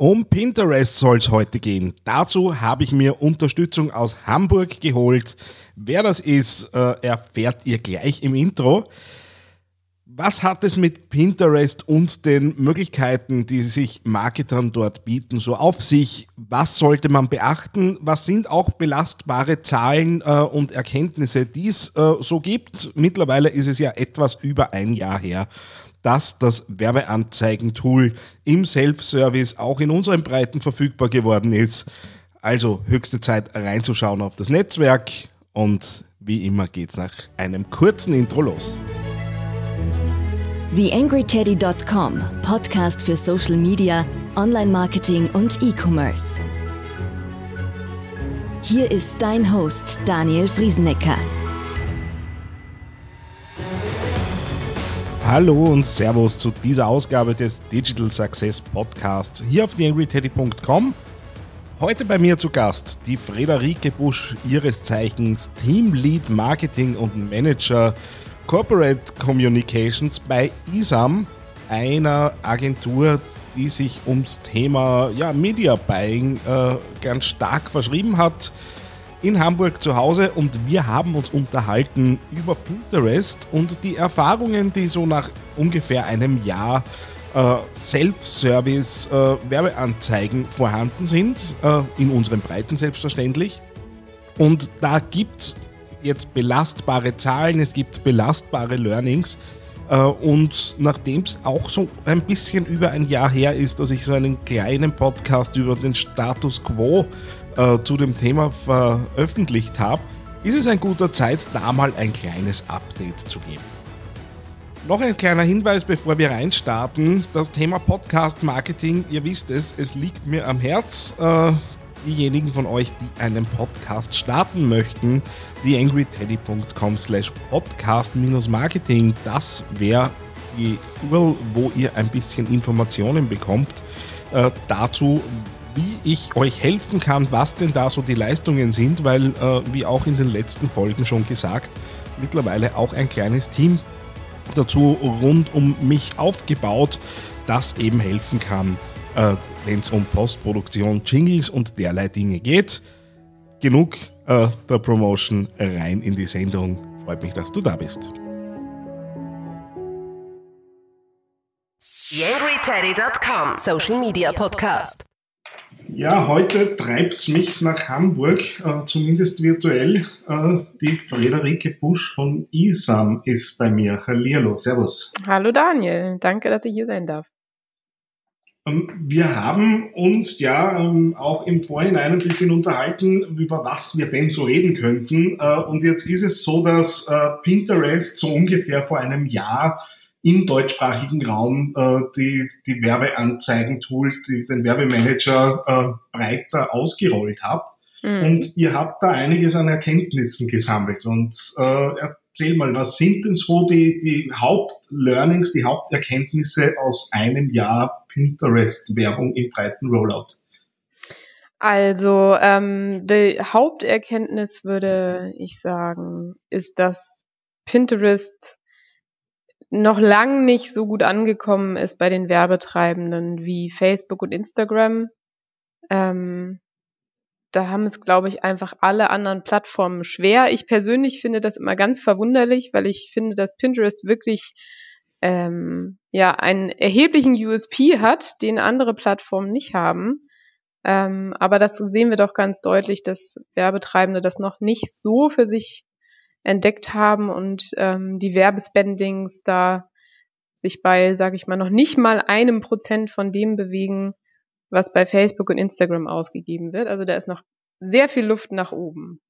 Um Pinterest soll es heute gehen. Dazu habe ich mir Unterstützung aus Hamburg geholt. Wer das ist, äh, erfährt ihr gleich im Intro. Was hat es mit Pinterest und den Möglichkeiten, die sich Marketern dort bieten, so auf sich? Was sollte man beachten? Was sind auch belastbare Zahlen äh, und Erkenntnisse, die es äh, so gibt? Mittlerweile ist es ja etwas über ein Jahr her, dass das Werbeanzeigentool im Self-Service auch in unseren Breiten verfügbar geworden ist. Also höchste Zeit reinzuschauen auf das Netzwerk und wie immer geht's nach einem kurzen Intro los. TheAngryTeddy.com, Podcast für Social Media, Online-Marketing und E-Commerce. Hier ist dein Host Daniel Friesenecker. Hallo und Servus zu dieser Ausgabe des Digital Success Podcasts hier auf TheAngryTeddy.com. Heute bei mir zu Gast die Frederike Busch, ihres Zeichens Teamlead Marketing und Manager Corporate Communications bei ISAM, einer Agentur, die sich ums Thema ja, Media Buying äh, ganz stark verschrieben hat. In Hamburg zu Hause und wir haben uns unterhalten über Pinterest und die Erfahrungen, die so nach ungefähr einem Jahr äh, Self-Service äh, vorhanden sind, äh, in unseren Breiten selbstverständlich. Und da gibt es jetzt belastbare Zahlen, es gibt belastbare Learnings. Äh, und nachdem es auch so ein bisschen über ein Jahr her ist, dass ich so einen kleinen Podcast über den Status quo äh, zu dem Thema veröffentlicht habe, ist es ein guter Zeit, da mal ein kleines Update zu geben. Noch ein kleiner Hinweis, bevor wir reinstarten. Das Thema Podcast Marketing, ihr wisst es, es liegt mir am Herz. Äh, diejenigen von euch, die einen Podcast starten möchten, theangryteddy.com slash podcast-marketing, das wäre die URL, wo ihr ein bisschen Informationen bekommt äh, dazu, wie ich euch helfen kann, was denn da so die Leistungen sind, weil, äh, wie auch in den letzten Folgen schon gesagt, mittlerweile auch ein kleines Team dazu rund um mich aufgebaut, das eben helfen kann, äh, wenn es um Postproduktion, Jingles und derlei Dinge geht. Genug äh, der Promotion rein in die Sendung. Freut mich, dass du da bist. YangryTeddy.com Social Media Podcast. Ja, heute treibt es mich nach Hamburg, äh, zumindest virtuell. Äh, die Frederike Busch von ISAM ist bei mir. Hallihallo, servus. Hallo Daniel, danke, dass ich hier sein darf. Ähm, wir haben uns ja ähm, auch im Vorhinein ein bisschen unterhalten, über was wir denn so reden könnten. Äh, und jetzt ist es so, dass äh, Pinterest so ungefähr vor einem Jahr im deutschsprachigen Raum äh, die, die Werbeanzeigen-Tools, den Werbemanager breiter ausgerollt habt. Mhm. Und ihr habt da einiges an Erkenntnissen gesammelt. Und erzähl mal, was sind denn so die, die Hauptlearnings, die Haupterkenntnisse aus einem Jahr Pinterest-Werbung im breiten Rollout? Also ähm, die Haupterkenntnis würde ich sagen, ist, dass Pinterest noch lang nicht so gut angekommen ist bei den Werbetreibenden wie Facebook und Instagram. Ähm, da haben es, glaube ich, einfach alle anderen Plattformen schwer. Ich persönlich finde das immer ganz verwunderlich, weil ich finde, dass Pinterest wirklich ähm, ja einen erheblichen USP hat, den andere Plattformen nicht haben. Ähm, aber das sehen wir doch ganz deutlich, dass Werbetreibende das noch nicht so für sich entdeckt haben und ähm, die Werbespendings da sich bei, sage ich mal, noch nicht mal einem Prozent von dem bewegen, was bei Facebook und Instagram ausgegeben wird. Also da ist noch sehr viel Luft nach oben.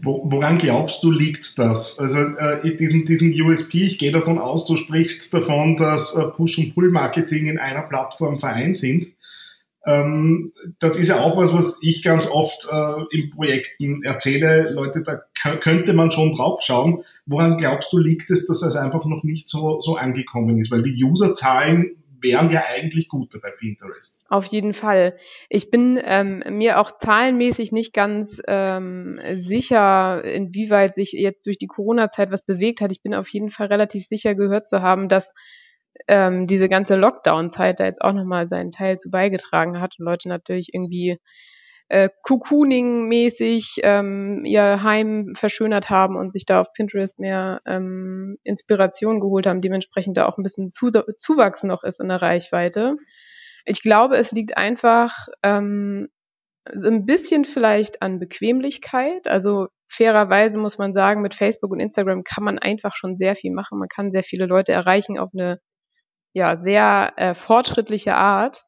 Woran glaubst du, liegt das? Also äh, diesen, diesen USP, ich gehe davon aus, du sprichst davon, dass äh, Push- und Pull-Marketing in einer Plattform vereint sind. Ähm, das ist ja auch was, was ich ganz oft äh, in Projekten erzähle. Leute, da könnte man schon drauf schauen. Woran glaubst du, liegt es, dass es einfach noch nicht so, so angekommen ist? Weil die Userzahlen wären ja eigentlich gute bei Pinterest. Auf jeden Fall. Ich bin ähm, mir auch zahlenmäßig nicht ganz ähm, sicher, inwieweit sich jetzt durch die Corona-Zeit was bewegt hat. Ich bin auf jeden Fall relativ sicher gehört zu haben, dass ähm, diese ganze Lockdown-Zeit da jetzt auch nochmal seinen Teil zu beigetragen hat und Leute natürlich irgendwie äh, Cocooning-mäßig ähm, ihr Heim verschönert haben und sich da auf Pinterest mehr ähm, Inspiration geholt haben, dementsprechend da auch ein bisschen Zu Zuwachs noch ist in der Reichweite. Ich glaube, es liegt einfach ähm, so ein bisschen vielleicht an Bequemlichkeit. Also fairerweise muss man sagen, mit Facebook und Instagram kann man einfach schon sehr viel machen. Man kann sehr viele Leute erreichen auf eine ja sehr äh, fortschrittliche Art.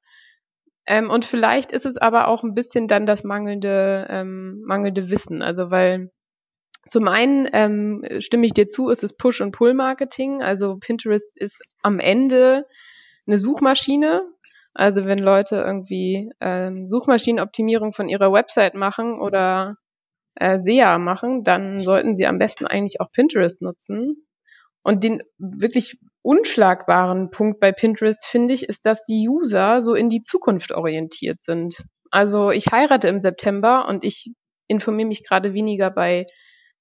Ähm, und vielleicht ist es aber auch ein bisschen dann das mangelnde, ähm, mangelnde Wissen. Also weil zum einen ähm, stimme ich dir zu, ist es Push- und Pull-Marketing. Also Pinterest ist am Ende eine Suchmaschine. Also wenn Leute irgendwie ähm, Suchmaschinenoptimierung von ihrer Website machen oder äh, SEA machen, dann sollten sie am besten eigentlich auch Pinterest nutzen. Und den wirklich unschlagbaren Punkt bei Pinterest finde ich, ist, dass die User so in die Zukunft orientiert sind. Also ich heirate im September und ich informiere mich gerade weniger bei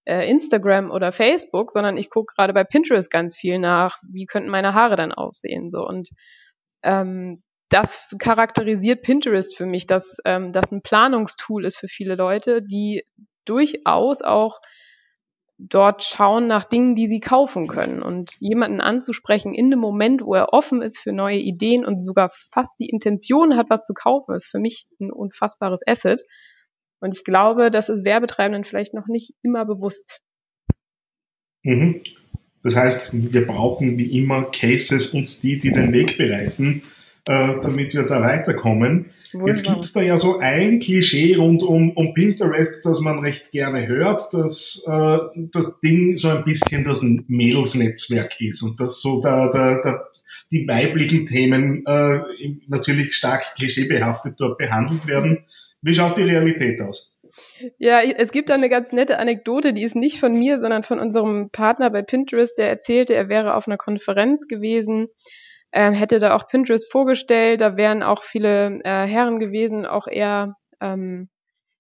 äh, Instagram oder Facebook, sondern ich gucke gerade bei Pinterest ganz viel nach, wie könnten meine Haare dann aussehen so und ähm, das charakterisiert Pinterest für mich, dass ähm, das ein Planungstool ist für viele Leute, die durchaus auch dort schauen nach Dingen, die sie kaufen können. Und jemanden anzusprechen in dem Moment, wo er offen ist für neue Ideen und sogar fast die Intention hat, was zu kaufen, ist für mich ein unfassbares Asset. Und ich glaube, das ist Werbetreibenden vielleicht noch nicht immer bewusst. Mhm. Das heißt, wir brauchen wie immer Cases und die, die den Weg bereiten äh, damit wir da weiterkommen. Wunderbar. Jetzt gibt es da ja so ein Klischee rund um, um Pinterest, das man recht gerne hört, dass äh, das Ding so ein bisschen das Mädelsnetzwerk ist und dass so da, da, da die weiblichen Themen äh, natürlich stark klischeebehaftet dort behandelt werden. Wie schaut die Realität aus? Ja, es gibt da eine ganz nette Anekdote, die ist nicht von mir, sondern von unserem Partner bei Pinterest, der erzählte, er wäre auf einer Konferenz gewesen ähm, hätte da auch Pinterest vorgestellt. Da wären auch viele äh, Herren gewesen, auch eher ähm,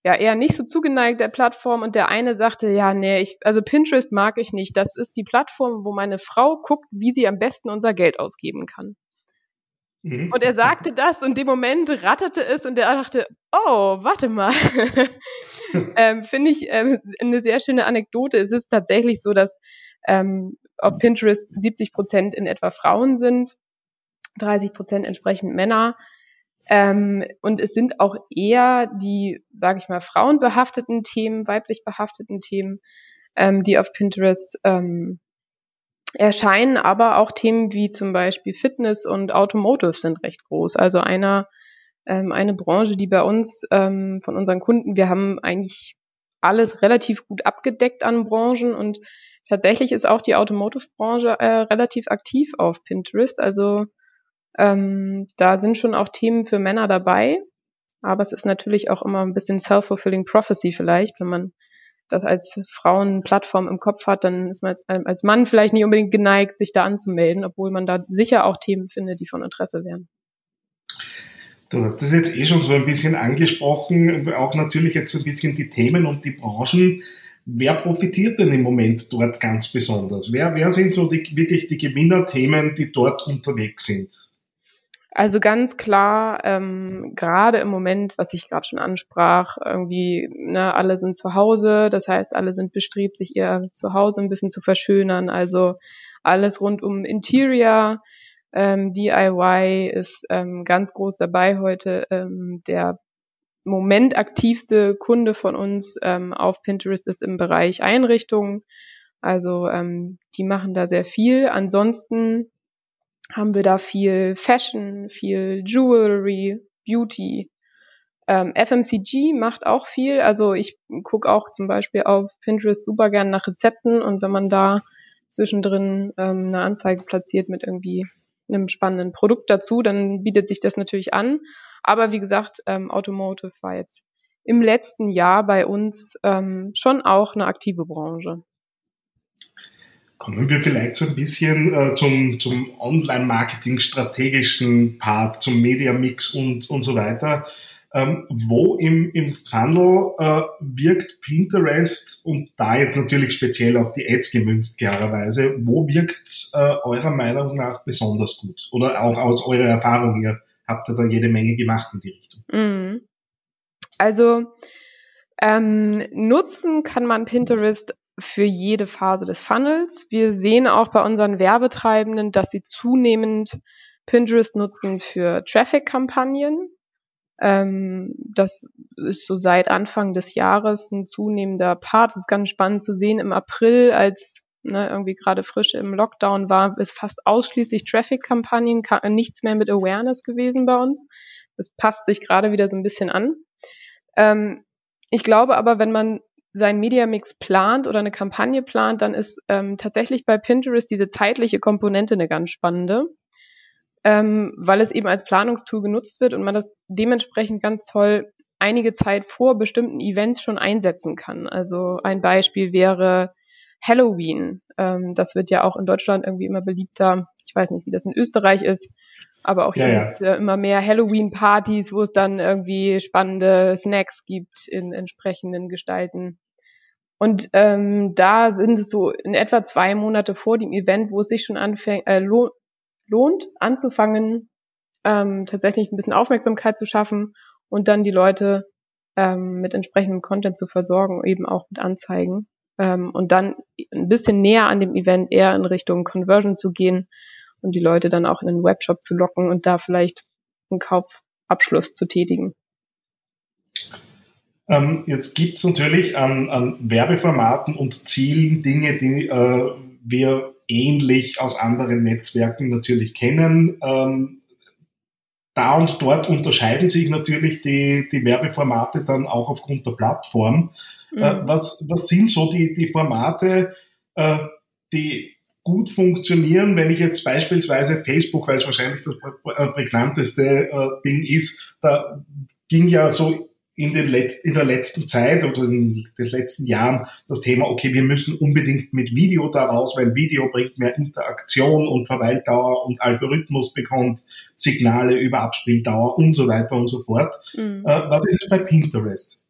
ja eher nicht so zugeneigt der Plattform und der eine sagte, ja, nee, ich, also Pinterest mag ich nicht. Das ist die Plattform, wo meine Frau guckt, wie sie am besten unser Geld ausgeben kann. Mhm. Und er sagte das und dem Moment ratterte es und er dachte, oh, warte mal. ähm, Finde ich ähm, eine sehr schöne Anekdote. Es ist tatsächlich so, dass ähm, auf Pinterest 70 Prozent in etwa Frauen sind 30 Prozent entsprechend Männer. Ähm, und es sind auch eher die, sage ich mal, frauenbehafteten Themen, weiblich behafteten Themen, ähm, die auf Pinterest ähm, erscheinen, aber auch Themen wie zum Beispiel Fitness und Automotive sind recht groß. Also einer, ähm, eine Branche, die bei uns ähm, von unseren Kunden, wir haben eigentlich alles relativ gut abgedeckt an Branchen und tatsächlich ist auch die Automotive-Branche äh, relativ aktiv auf Pinterest. Also ähm, da sind schon auch Themen für Männer dabei, aber es ist natürlich auch immer ein bisschen self-fulfilling prophecy vielleicht, wenn man das als Frauenplattform im Kopf hat, dann ist man als, als Mann vielleicht nicht unbedingt geneigt, sich da anzumelden, obwohl man da sicher auch Themen findet, die von Interesse wären. Du hast das jetzt eh schon so ein bisschen angesprochen, auch natürlich jetzt ein bisschen die Themen und die Branchen. Wer profitiert denn im Moment dort ganz besonders? Wer, wer sind so die, wirklich die Gewinnerthemen, die dort unterwegs sind? Also ganz klar, ähm, gerade im Moment, was ich gerade schon ansprach, irgendwie, ne, alle sind zu Hause, das heißt, alle sind bestrebt, sich ihr Zuhause ein bisschen zu verschönern. Also alles rund um Interior, ähm, DIY ist ähm, ganz groß dabei heute. Ähm, der momentaktivste Kunde von uns ähm, auf Pinterest ist im Bereich Einrichtungen. Also ähm, die machen da sehr viel. Ansonsten haben wir da viel Fashion, viel Jewelry, Beauty. Ähm, FMCG macht auch viel. Also ich gucke auch zum Beispiel auf Pinterest super gern nach Rezepten und wenn man da zwischendrin ähm, eine Anzeige platziert mit irgendwie einem spannenden Produkt dazu, dann bietet sich das natürlich an. Aber wie gesagt, ähm, Automotive war jetzt im letzten Jahr bei uns ähm, schon auch eine aktive Branche. Kommen wir vielleicht so ein bisschen äh, zum, zum Online-Marketing-strategischen Part, zum Media-Mix und, und so weiter. Ähm, wo im, im Funnel äh, wirkt Pinterest und da jetzt natürlich speziell auf die Ads gemünzt, klarerweise, wo wirkt äh, eurer Meinung nach besonders gut? Oder auch aus eurer Erfahrung, ihr habt ja da jede Menge gemacht in die Richtung. Mhm. Also ähm, nutzen kann man Pinterest für jede Phase des Funnels. Wir sehen auch bei unseren Werbetreibenden, dass sie zunehmend Pinterest nutzen für Traffic-Kampagnen. Ähm, das ist so seit Anfang des Jahres ein zunehmender Part. Das ist ganz spannend zu sehen. Im April, als ne, irgendwie gerade frisch im Lockdown war, ist fast ausschließlich Traffic-Kampagnen, nichts mehr mit Awareness gewesen bei uns. Das passt sich gerade wieder so ein bisschen an. Ähm, ich glaube aber, wenn man seinen Media Mix plant oder eine Kampagne plant, dann ist ähm, tatsächlich bei Pinterest diese zeitliche Komponente eine ganz spannende, ähm, weil es eben als Planungstool genutzt wird und man das dementsprechend ganz toll einige Zeit vor bestimmten Events schon einsetzen kann. Also ein Beispiel wäre Halloween. Ähm, das wird ja auch in Deutschland irgendwie immer beliebter. Ich weiß nicht, wie das in Österreich ist. Aber auch hier ja, ja. ja immer mehr Halloween-Partys, wo es dann irgendwie spannende Snacks gibt in entsprechenden Gestalten. Und ähm, da sind es so in etwa zwei Monate vor dem Event, wo es sich schon anfängt, äh, lohnt, lohnt anzufangen, ähm, tatsächlich ein bisschen Aufmerksamkeit zu schaffen und dann die Leute ähm, mit entsprechendem Content zu versorgen, eben auch mit Anzeigen. Ähm, und dann ein bisschen näher an dem Event eher in Richtung Conversion zu gehen und die Leute dann auch in den Webshop zu locken und da vielleicht einen Kaufabschluss zu tätigen. Ähm, jetzt gibt es natürlich an, an, Werbeformaten und Zielen Dinge, die äh, wir ähnlich aus anderen Netzwerken natürlich kennen. Ähm, da und dort unterscheiden sich natürlich die, die Werbeformate dann auch aufgrund der Plattform. Äh, mhm. Äh, was, was sind so die, die Formate, äh, die gut funktionieren, wenn ich jetzt beispielsweise Facebook, weil es wahrscheinlich das prägnanteste äh, Ding ist, da ging ja so in, den Letz-, in der letzten Zeit oder in den letzten Jahren das Thema, okay, wir müssen unbedingt mit Video da raus, weil Video bringt mehr Interaktion und Verweildauer und Algorithmus bekommt Signale über Abspieldauer und so weiter und so fort. Mhm. Äh, was ist es bei Pinterest?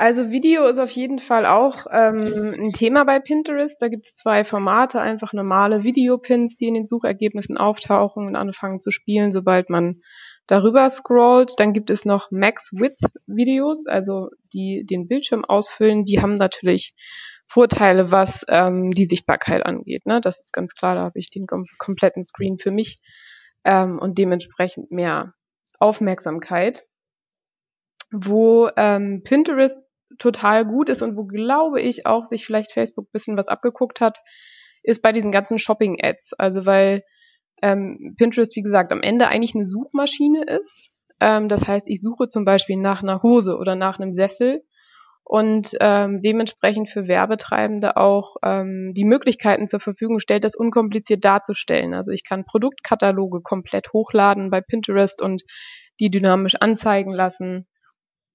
Also Video ist auf jeden Fall auch ähm, ein Thema bei Pinterest. Da gibt es zwei Formate, einfach normale Videopins, die in den Suchergebnissen auftauchen und anfangen zu spielen, sobald man darüber scrollt. Dann gibt es noch Max Width Videos, also die den Bildschirm ausfüllen. Die haben natürlich Vorteile, was ähm, die Sichtbarkeit angeht. Ne? Das ist ganz klar, da habe ich den kom kompletten Screen für mich ähm, und dementsprechend mehr Aufmerksamkeit. Wo ähm, Pinterest total gut ist und wo glaube ich auch sich vielleicht Facebook bisschen was abgeguckt hat, ist bei diesen ganzen Shopping-Ads. Also weil ähm, Pinterest, wie gesagt, am Ende eigentlich eine Suchmaschine ist. Ähm, das heißt, ich suche zum Beispiel nach einer Hose oder nach einem Sessel und ähm, dementsprechend für Werbetreibende auch ähm, die Möglichkeiten zur Verfügung stellt, das unkompliziert darzustellen. Also ich kann Produktkataloge komplett hochladen bei Pinterest und die dynamisch anzeigen lassen.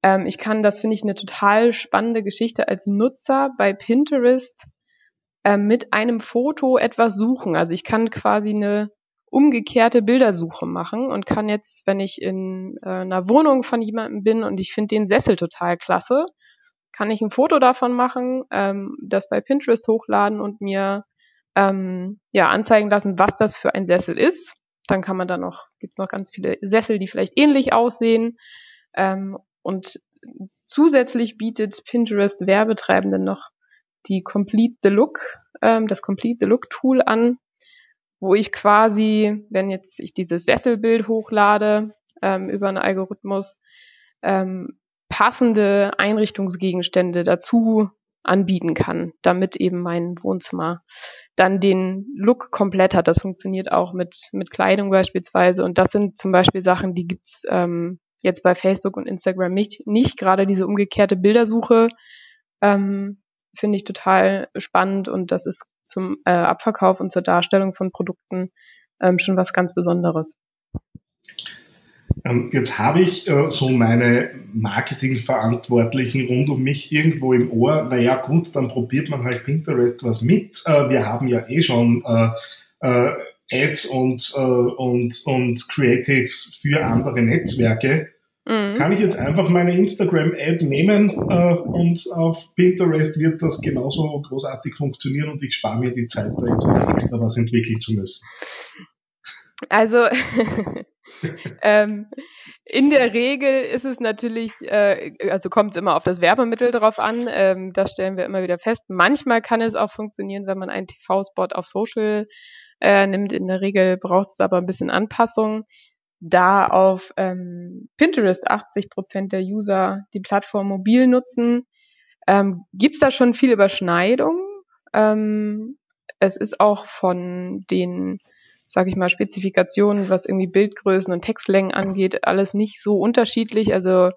Ähm, ich kann, das finde ich eine total spannende Geschichte als Nutzer bei Pinterest äh, mit einem Foto etwas suchen. Also ich kann quasi eine umgekehrte Bildersuche machen und kann jetzt, wenn ich in äh, einer Wohnung von jemandem bin und ich finde den Sessel total klasse, kann ich ein Foto davon machen, ähm, das bei Pinterest hochladen und mir ähm, ja anzeigen lassen, was das für ein Sessel ist. Dann kann man da noch, gibt's noch ganz viele Sessel, die vielleicht ähnlich aussehen. Ähm, und zusätzlich bietet Pinterest Werbetreibenden noch die Complete the Look, ähm, das Complete the Look Tool an, wo ich quasi, wenn jetzt ich dieses Sesselbild hochlade ähm, über einen Algorithmus, ähm, passende Einrichtungsgegenstände dazu anbieten kann, damit eben mein Wohnzimmer dann den Look komplett hat. Das funktioniert auch mit, mit Kleidung beispielsweise. Und das sind zum Beispiel Sachen, die gibt's ähm, jetzt bei Facebook und Instagram nicht, nicht gerade diese umgekehrte Bildersuche ähm, finde ich total spannend und das ist zum äh, Abverkauf und zur Darstellung von Produkten ähm, schon was ganz Besonderes. Ähm, jetzt habe ich äh, so meine Marketingverantwortlichen rund um mich irgendwo im Ohr. Naja, gut, dann probiert man halt Pinterest was mit. Äh, wir haben ja eh schon äh, äh Ads und, äh, und, und Creatives für andere Netzwerke. Mhm. kann ich jetzt einfach meine Instagram-Ad nehmen äh, und auf Pinterest wird das genauso großartig funktionieren und ich spare mir die Zeit, da jetzt extra was entwickeln zu müssen. Also ähm, in der Regel ist es natürlich, äh, also kommt es immer auf das Werbemittel drauf an. Ähm, das stellen wir immer wieder fest. Manchmal kann es auch funktionieren, wenn man einen TV-Spot auf Social äh, nimmt. In der Regel braucht es aber ein bisschen Anpassung. Da auf ähm, Pinterest 80 Prozent der User die Plattform mobil nutzen, ähm, gibt es da schon viel Überschneidung. Ähm, es ist auch von den sage ich mal, Spezifikationen, was irgendwie Bildgrößen und Textlängen angeht, alles nicht so unterschiedlich. Also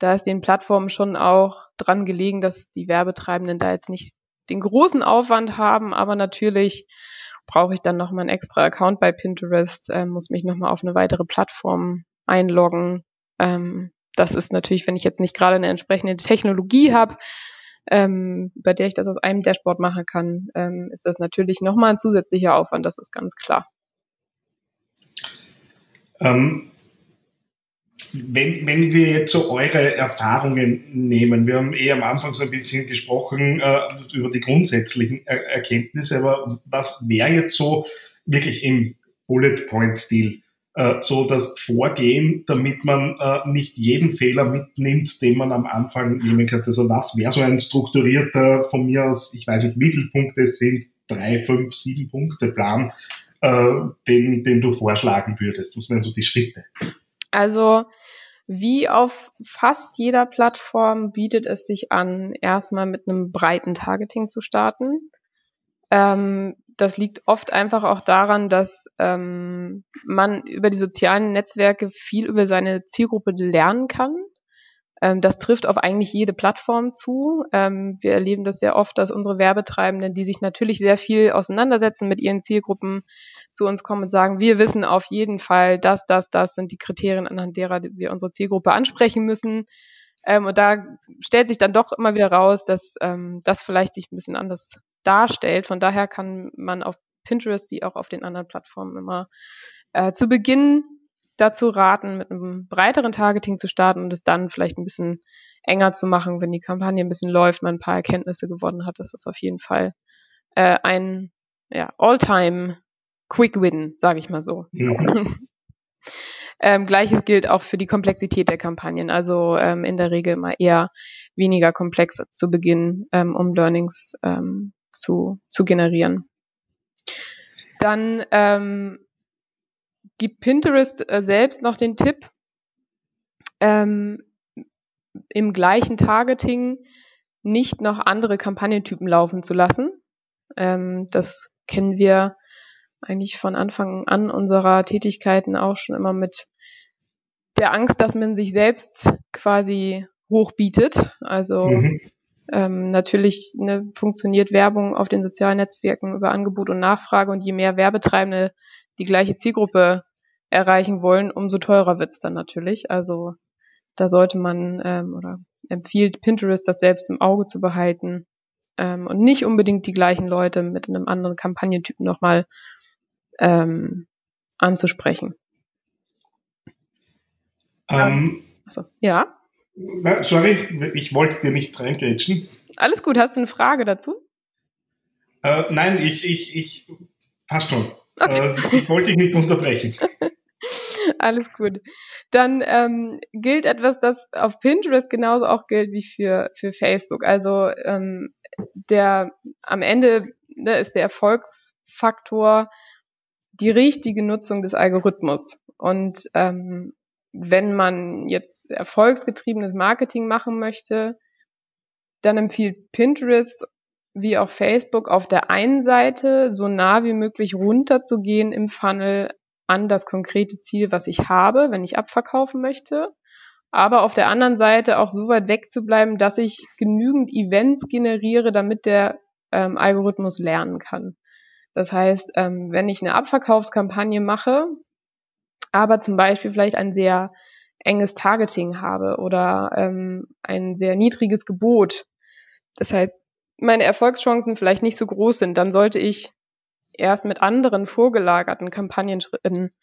da ist den Plattformen schon auch dran gelegen, dass die Werbetreibenden da jetzt nicht den großen Aufwand haben, aber natürlich brauche ich dann nochmal einen extra Account bei Pinterest, äh, muss mich nochmal auf eine weitere Plattform einloggen. Ähm, das ist natürlich, wenn ich jetzt nicht gerade eine entsprechende Technologie habe, ähm, bei der ich das aus einem Dashboard machen kann, ähm, ist das natürlich nochmal ein zusätzlicher Aufwand, das ist ganz klar. Ähm, wenn, wenn wir jetzt so eure Erfahrungen nehmen, wir haben eh am Anfang so ein bisschen gesprochen äh, über die grundsätzlichen er Erkenntnisse, aber was wäre jetzt so wirklich im Bullet Point Stil äh, so das Vorgehen, damit man äh, nicht jeden Fehler mitnimmt, den man am Anfang nehmen könnte? Also was wäre so ein strukturierter, von mir aus, ich weiß nicht, wie viele Punkte es sind, drei, fünf, sieben Punkte Plan, äh, den, den du vorschlagen würdest? Was wären so die Schritte? Also wie auf fast jeder Plattform bietet es sich an, erstmal mit einem breiten Targeting zu starten. Ähm, das liegt oft einfach auch daran, dass ähm, man über die sozialen Netzwerke viel über seine Zielgruppe lernen kann. Ähm, das trifft auf eigentlich jede Plattform zu. Ähm, wir erleben das sehr oft, dass unsere Werbetreibenden, die sich natürlich sehr viel auseinandersetzen mit ihren Zielgruppen, zu uns kommen und sagen, wir wissen auf jeden Fall, dass das, das sind die Kriterien, anhand derer wir unsere Zielgruppe ansprechen müssen. Ähm, und da stellt sich dann doch immer wieder raus, dass ähm, das vielleicht sich ein bisschen anders darstellt. Von daher kann man auf Pinterest wie auch auf den anderen Plattformen immer äh, zu Beginn dazu raten, mit einem breiteren Targeting zu starten und es dann vielleicht ein bisschen enger zu machen, wenn die Kampagne ein bisschen läuft, man ein paar Erkenntnisse gewonnen hat. Das ist auf jeden Fall äh, ein ja, All-Time Quick Win, sage ich mal so. Ja. ähm, Gleiches gilt auch für die Komplexität der Kampagnen. Also ähm, in der Regel mal eher weniger komplex zu Beginn, ähm, um Learnings ähm, zu, zu generieren. Dann ähm, gibt Pinterest äh, selbst noch den Tipp, ähm, im gleichen Targeting nicht noch andere Kampagnentypen laufen zu lassen. Ähm, das kennen wir eigentlich von Anfang an unserer Tätigkeiten auch schon immer mit der Angst, dass man sich selbst quasi hochbietet. Also mhm. ähm, natürlich ne, funktioniert Werbung auf den sozialen Netzwerken über Angebot und Nachfrage und je mehr Werbetreibende die gleiche Zielgruppe erreichen wollen, umso teurer wird's dann natürlich. Also da sollte man ähm, oder empfiehlt Pinterest das selbst im Auge zu behalten ähm, und nicht unbedingt die gleichen Leute mit einem anderen Kampagnentypen nochmal ähm, anzusprechen. Ähm, also, ja. Na, sorry, ich wollte dir nicht reingrätschen. Alles gut, hast du eine Frage dazu? Äh, nein, ich, ich, ich, passt schon. Okay. Äh, ich wollte dich nicht unterbrechen. Alles gut. Dann ähm, gilt etwas, das auf Pinterest genauso auch gilt wie für, für Facebook. Also ähm, der am Ende ne, ist der Erfolgsfaktor die richtige Nutzung des Algorithmus. Und ähm, wenn man jetzt erfolgsgetriebenes Marketing machen möchte, dann empfiehlt Pinterest wie auch Facebook auf der einen Seite so nah wie möglich runterzugehen im Funnel an das konkrete Ziel, was ich habe, wenn ich abverkaufen möchte. Aber auf der anderen Seite auch so weit weg zu bleiben, dass ich genügend Events generiere, damit der ähm, Algorithmus lernen kann. Das heißt, ähm, wenn ich eine Abverkaufskampagne mache, aber zum Beispiel vielleicht ein sehr enges Targeting habe oder ähm, ein sehr niedriges Gebot, das heißt, meine Erfolgschancen vielleicht nicht so groß sind, dann sollte ich erst mit anderen vorgelagerten Kampagnenschritten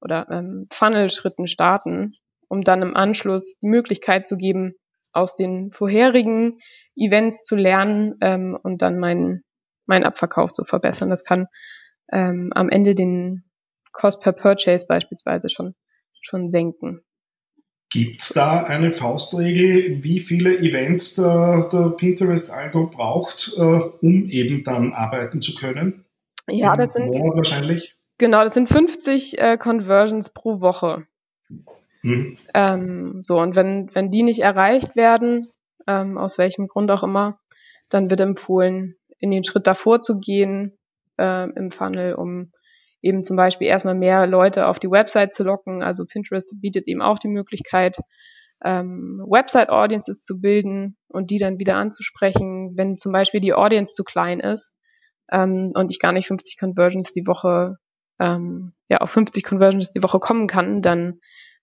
oder ähm, Funnel-Schritten starten, um dann im Anschluss die Möglichkeit zu geben, aus den vorherigen Events zu lernen ähm, und dann meinen mein Abverkauf zu verbessern. Das kann ähm, am Ende den Cost per Purchase beispielsweise schon, schon senken. Gibt es da eine Faustregel, wie viele Events der, der Pinterest-Algo braucht, äh, um eben dann arbeiten zu können? Ja, das sind wahrscheinlich. Genau, das sind 50 äh, Conversions pro Woche. Mhm. Ähm, so, und wenn, wenn die nicht erreicht werden, ähm, aus welchem Grund auch immer, dann wird empfohlen, in den Schritt davor zu gehen äh, im Funnel, um eben zum Beispiel erstmal mehr Leute auf die Website zu locken. Also Pinterest bietet eben auch die Möglichkeit, ähm, Website-Audiences zu bilden und die dann wieder anzusprechen, wenn zum Beispiel die Audience zu klein ist ähm, und ich gar nicht 50 Conversions die Woche, ähm, ja, auf 50 Conversions die Woche kommen kann, dann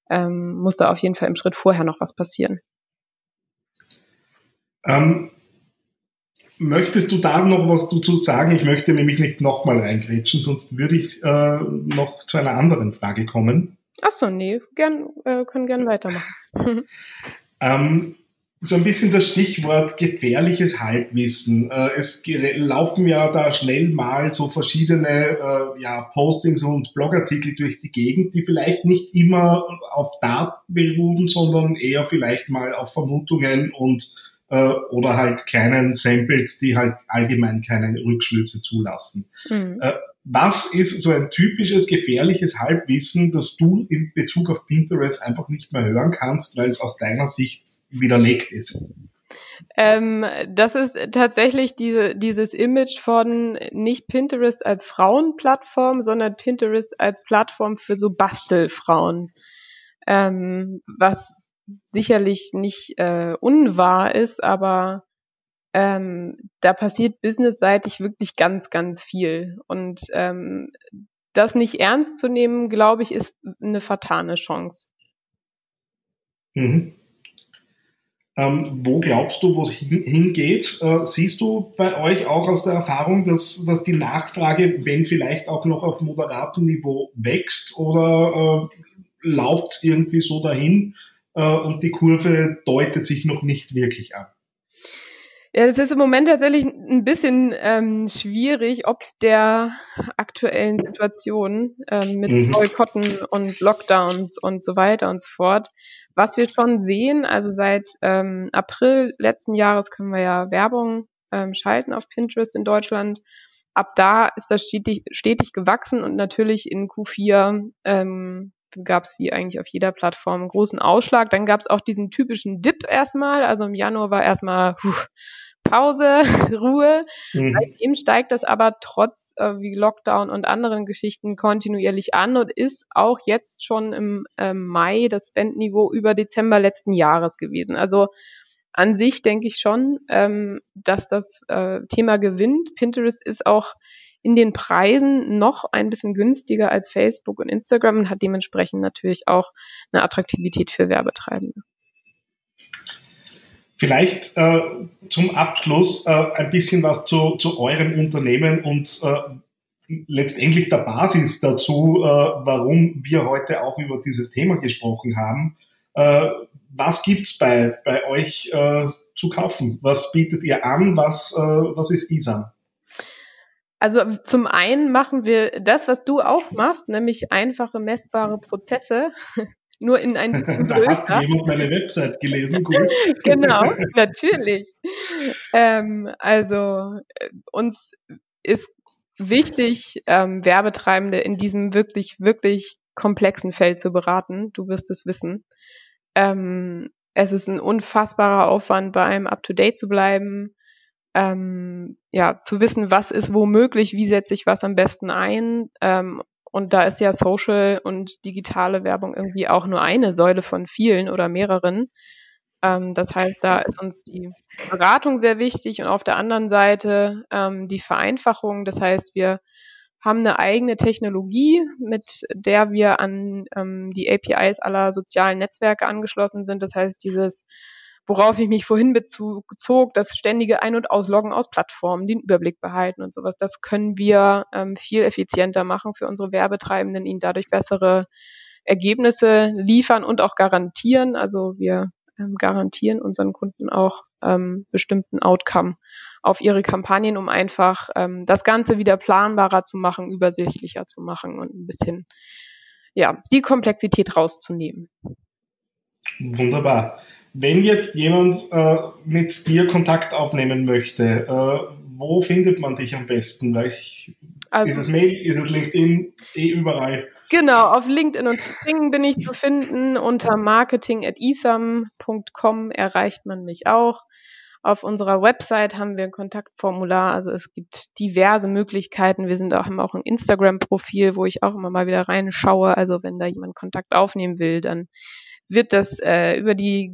ähm, muss da auf jeden Fall im Schritt vorher noch was passieren. Ähm, möchtest du da noch was dazu sagen? Ich möchte nämlich nicht nochmal reingrätschen, sonst würde ich äh, noch zu einer anderen Frage kommen. Achso, nee, gern, äh, können gerne weitermachen. ähm, so ein bisschen das Stichwort gefährliches Halbwissen. Äh, es laufen ja da schnell mal so verschiedene äh, ja, Postings und Blogartikel durch die Gegend, die vielleicht nicht immer auf Daten beruhen, sondern eher vielleicht mal auf Vermutungen und äh, oder halt kleinen Samples, die halt allgemein keine Rückschlüsse zulassen. Mhm. Äh, was ist so ein typisches gefährliches Halbwissen, das du in Bezug auf Pinterest einfach nicht mehr hören kannst, weil es aus deiner Sicht widerlegt ist? Ähm, das ist tatsächlich diese, dieses Image von nicht Pinterest als Frauenplattform, sondern Pinterest als Plattform für so Bastelfrauen. Ähm, was sicherlich nicht äh, unwahr ist, aber ähm, da passiert businessseitig wirklich ganz, ganz viel. Und ähm, das nicht ernst zu nehmen, glaube ich, ist eine vertane Chance. Mhm. Ähm, wo glaubst du, wo es hingeht? Äh, siehst du bei euch auch aus der Erfahrung, dass, dass die Nachfrage, wenn vielleicht auch noch auf moderatem Niveau wächst oder äh, lauft irgendwie so dahin und die Kurve deutet sich noch nicht wirklich an? Ja, es ist im Moment tatsächlich ein bisschen ähm, schwierig, ob der aktuellen Situation ähm, mit mhm. Boykotten und Lockdowns und so weiter und so fort. Was wir schon sehen, also seit ähm, April letzten Jahres können wir ja Werbung ähm, schalten auf Pinterest in Deutschland. Ab da ist das stetig, stetig gewachsen und natürlich in Q4 ähm, gab es wie eigentlich auf jeder Plattform einen großen Ausschlag. Dann gab es auch diesen typischen Dip erstmal. Also im Januar war erstmal puh, Pause, Ruhe. Mhm. Seitdem steigt das aber trotz äh, wie Lockdown und anderen Geschichten kontinuierlich an und ist auch jetzt schon im äh, Mai das Spendniveau über Dezember letzten Jahres gewesen. Also an sich denke ich schon, ähm, dass das äh, Thema gewinnt. Pinterest ist auch in den Preisen noch ein bisschen günstiger als Facebook und Instagram und hat dementsprechend natürlich auch eine Attraktivität für Werbetreibende. Vielleicht äh, zum Abschluss äh, ein bisschen was zu, zu eurem Unternehmen und äh, letztendlich der Basis dazu, äh, warum wir heute auch über dieses Thema gesprochen haben. Äh, was gibt's bei, bei euch äh, zu kaufen? Was bietet ihr an? Was, was ist ISAM? Also zum einen machen wir das, was du auch machst, nämlich einfache messbare Prozesse nur in ein bisschen größer. Da hat jemand meine Website gelesen, cool. genau, natürlich. Ähm, also äh, uns ist wichtig, ähm, Werbetreibende in diesem wirklich, wirklich komplexen Feld zu beraten. Du wirst es wissen. Ähm, es ist ein unfassbarer Aufwand, bei einem up-to-date zu bleiben. Ähm, ja, zu wissen, was ist womöglich, wie setze ich was am besten ein ähm, und da ist ja Social und digitale Werbung irgendwie auch nur eine Säule von vielen oder mehreren. Ähm, das heißt, da ist uns die Beratung sehr wichtig und auf der anderen Seite ähm, die Vereinfachung. Das heißt, wir haben eine eigene Technologie, mit der wir an ähm, die APIs aller sozialen Netzwerke angeschlossen sind. Das heißt, dieses worauf ich mich vorhin bezog, das ständige Ein- und Ausloggen aus Plattformen, den Überblick behalten und sowas, das können wir ähm, viel effizienter machen für unsere Werbetreibenden, ihnen dadurch bessere Ergebnisse liefern und auch garantieren. Also wir ähm, garantieren unseren Kunden auch ähm, bestimmten Outcome auf ihre Kampagnen, um einfach ähm, das Ganze wieder planbarer zu machen, übersichtlicher zu machen und ein bisschen ja, die Komplexität rauszunehmen. Wunderbar. Wenn jetzt jemand äh, mit dir Kontakt aufnehmen möchte, äh, wo findet man dich am besten? Ich, also, ist es Mail, ist es LinkedIn, eh überall? Genau, auf LinkedIn und Xing bin ich zu finden. Unter marketing.isam.com erreicht man mich auch. Auf unserer Website haben wir ein Kontaktformular, also es gibt diverse Möglichkeiten. Wir sind auch, haben auch ein Instagram-Profil, wo ich auch immer mal wieder reinschaue. Also wenn da jemand Kontakt aufnehmen will, dann wird das äh, über die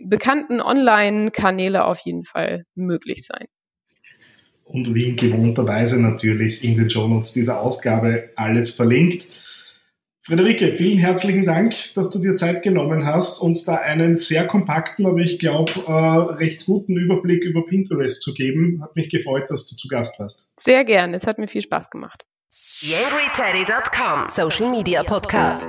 bekannten Online-Kanäle auf jeden Fall möglich sein. Und wie in gewohnter Weise natürlich in den Shownotes dieser Ausgabe alles verlinkt. Friederike, vielen herzlichen Dank, dass du dir Zeit genommen hast, uns da einen sehr kompakten, aber ich glaube äh, recht guten Überblick über Pinterest zu geben. Hat mich gefreut, dass du zu Gast warst. Sehr gern, es hat mir viel Spaß gemacht. YangryTeddy.com Social Media Podcast.